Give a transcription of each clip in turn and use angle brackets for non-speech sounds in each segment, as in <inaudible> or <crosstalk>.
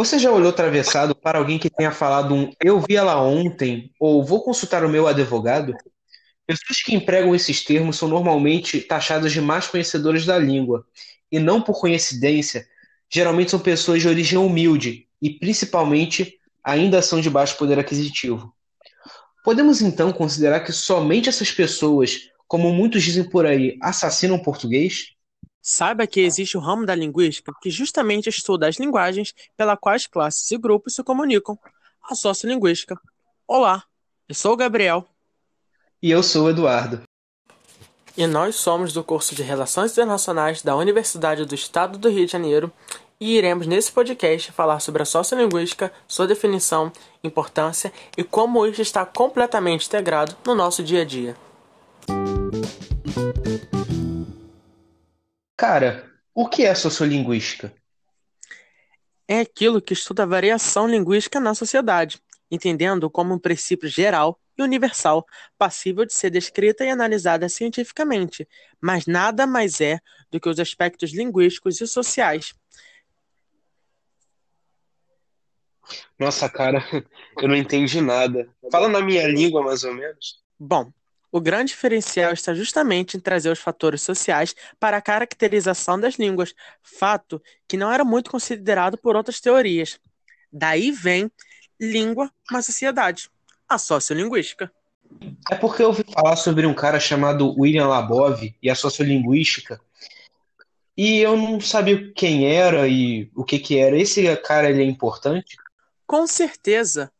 Você já olhou atravessado para alguém que tenha falado um eu vi ela ontem ou vou consultar o meu advogado? Pessoas que empregam esses termos são normalmente taxadas de más conhecedoras da língua, e não por coincidência, geralmente são pessoas de origem humilde e, principalmente, ainda são de baixo poder aquisitivo. Podemos então considerar que somente essas pessoas, como muitos dizem por aí, assassinam português? Saiba que existe o ramo da linguística que justamente estuda as linguagens pela quais classes e grupos se comunicam, a sociolinguística. Olá, eu sou o Gabriel. E eu sou o Eduardo. E nós somos do curso de Relações Internacionais da Universidade do Estado do Rio de Janeiro e iremos nesse podcast falar sobre a sociolinguística, sua definição, importância e como isso está completamente integrado no nosso dia a dia. Cara, o que é sociolinguística? É aquilo que estuda a variação linguística na sociedade, entendendo como um princípio geral e universal, passível de ser descrita e analisada cientificamente, mas nada mais é do que os aspectos linguísticos e sociais. Nossa, cara, <laughs> eu não entendi nada. Fala na minha língua, mais ou menos. Bom, o grande diferencial está justamente em trazer os fatores sociais para a caracterização das línguas, fato que não era muito considerado por outras teorias. Daí vem língua, uma sociedade, a sociolinguística. É porque eu ouvi falar sobre um cara chamado William Labov e a sociolinguística, e eu não sabia quem era e o que que era. Esse cara ele é importante? Com certeza.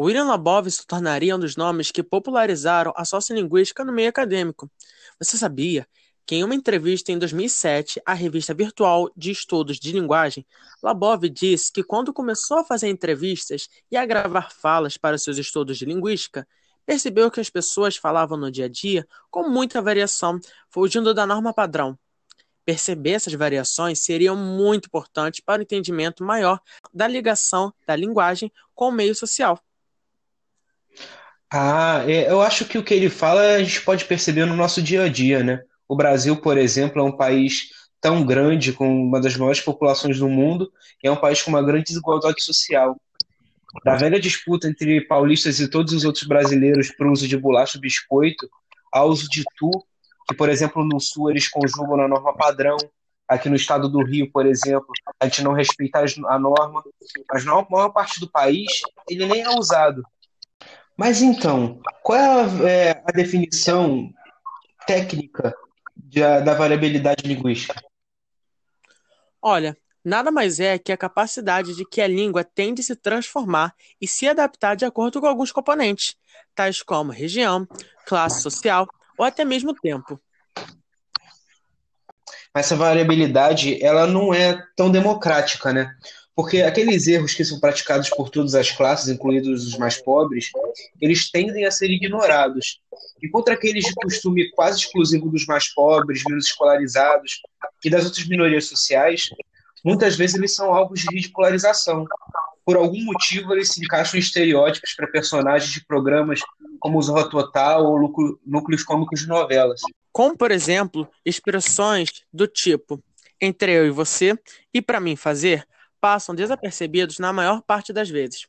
William Labov se tornaria um dos nomes que popularizaram a sociolinguística no meio acadêmico. Você sabia que em uma entrevista em 2007 à revista virtual de estudos de linguagem, Labov disse que quando começou a fazer entrevistas e a gravar falas para seus estudos de linguística, percebeu que as pessoas falavam no dia a dia com muita variação, fugindo da norma padrão. Perceber essas variações seria muito importante para o entendimento maior da ligação da linguagem com o meio social. Ah, é, eu acho que o que ele fala a gente pode perceber no nosso dia a dia, né? O Brasil, por exemplo, é um país tão grande, com uma das maiores populações do mundo, e é um país com uma grande desigualdade social. Da velha disputa entre paulistas e todos os outros brasileiros para o uso de bolacha e biscoito, ao uso de tu, que, por exemplo, no Sul eles conjugam na norma padrão, aqui no estado do Rio, por exemplo, a gente não respeita a norma, mas na maior parte do país ele nem é usado. Mas então, qual é a, é, a definição técnica de, da variabilidade linguística? Olha, nada mais é que a capacidade de que a língua tende a se transformar e se adaptar de acordo com alguns componentes, tais como região, classe social ou até mesmo tempo. Essa variabilidade, ela não é tão democrática, né? Porque aqueles erros que são praticados por todas as classes, incluídos os mais pobres, eles tendem a ser ignorados. Enquanto aqueles de costume quase exclusivo dos mais pobres, menos escolarizados e das outras minorias sociais, muitas vezes eles são alvos de ridicularização. Por algum motivo, eles se encaixam em estereótipos para personagens de programas como Zorra Total ou núcleos cômicos de novelas. Como, por exemplo, expressões do tipo entre eu e você e para mim fazer passam desapercebidos na maior parte das vezes.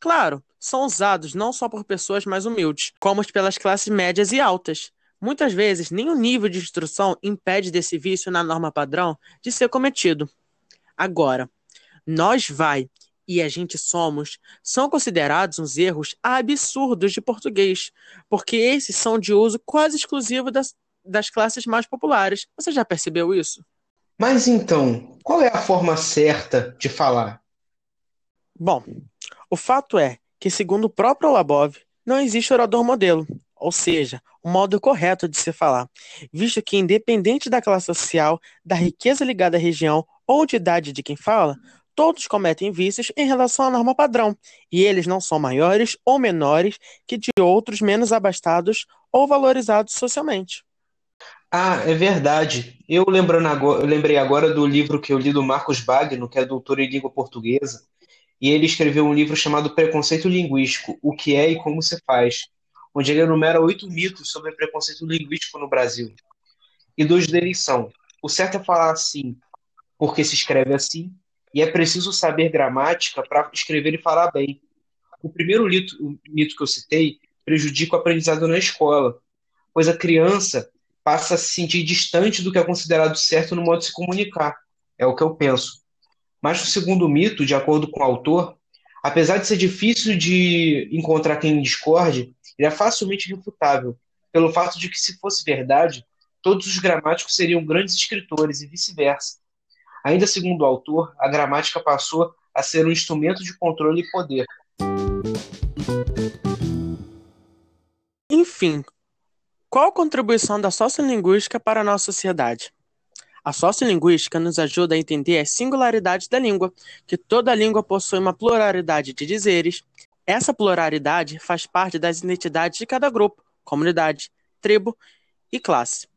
Claro, são usados não só por pessoas mais humildes, como pelas classes médias e altas. Muitas vezes, nem o nível de instrução impede desse vício na norma padrão de ser cometido. Agora, nós vai e a gente somos são considerados uns erros absurdos de português, porque esses são de uso quase exclusivo das, das classes mais populares. Você já percebeu isso? Mas então, qual é a forma certa de falar? Bom, o fato é que, segundo o próprio Labov, não existe orador modelo, ou seja, o modo correto de se falar, visto que, independente da classe social, da riqueza ligada à região ou de idade de quem fala, todos cometem vícios em relação à norma padrão, e eles não são maiores ou menores que de outros menos abastados ou valorizados socialmente. Ah, é verdade. Eu lembrando agora, eu lembrei agora do livro que eu li do Marcos Bagno, que é doutor em língua portuguesa, e ele escreveu um livro chamado Preconceito Linguístico: O que é e como se faz, onde ele enumera oito mitos sobre preconceito linguístico no Brasil. E dois deles são: o certo é falar assim porque se escreve assim, e é preciso saber gramática para escrever e falar bem. O primeiro mito, o mito que eu citei prejudica o aprendizado na escola, pois a criança passa a se sentir distante do que é considerado certo no modo de se comunicar. É o que eu penso. Mas o segundo mito, de acordo com o autor, apesar de ser difícil de encontrar quem discorde, ele é facilmente refutável, pelo fato de que, se fosse verdade, todos os gramáticos seriam grandes escritores e vice-versa. Ainda segundo o autor, a gramática passou a ser um instrumento de controle e poder. Enfim, qual a contribuição da sociolinguística para a nossa sociedade? A sociolinguística nos ajuda a entender as singularidades da língua, que toda língua possui uma pluralidade de dizeres. Essa pluralidade faz parte das identidades de cada grupo, comunidade, tribo e classe.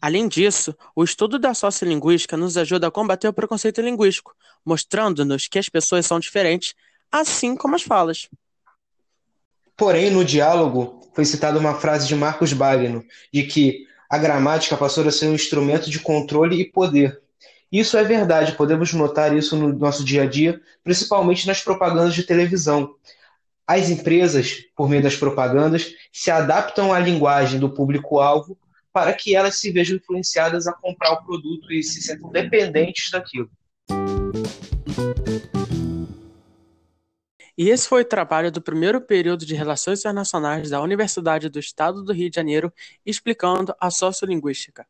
Além disso, o estudo da sociolinguística nos ajuda a combater o preconceito linguístico, mostrando-nos que as pessoas são diferentes, assim como as falas. Porém, no diálogo, foi citada uma frase de Marcos Bagno, de que a gramática passou a ser um instrumento de controle e poder. Isso é verdade, podemos notar isso no nosso dia a dia, principalmente nas propagandas de televisão. As empresas, por meio das propagandas, se adaptam à linguagem do público-alvo para que elas se vejam influenciadas a comprar o produto e se sintam dependentes daquilo. E esse foi o trabalho do primeiro período de Relações Internacionais da Universidade do Estado do Rio de Janeiro, explicando a sociolinguística.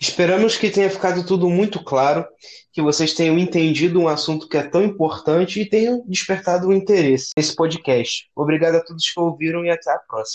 Esperamos que tenha ficado tudo muito claro, que vocês tenham entendido um assunto que é tão importante e tenham despertado o um interesse nesse podcast. Obrigado a todos que ouviram e até a próxima.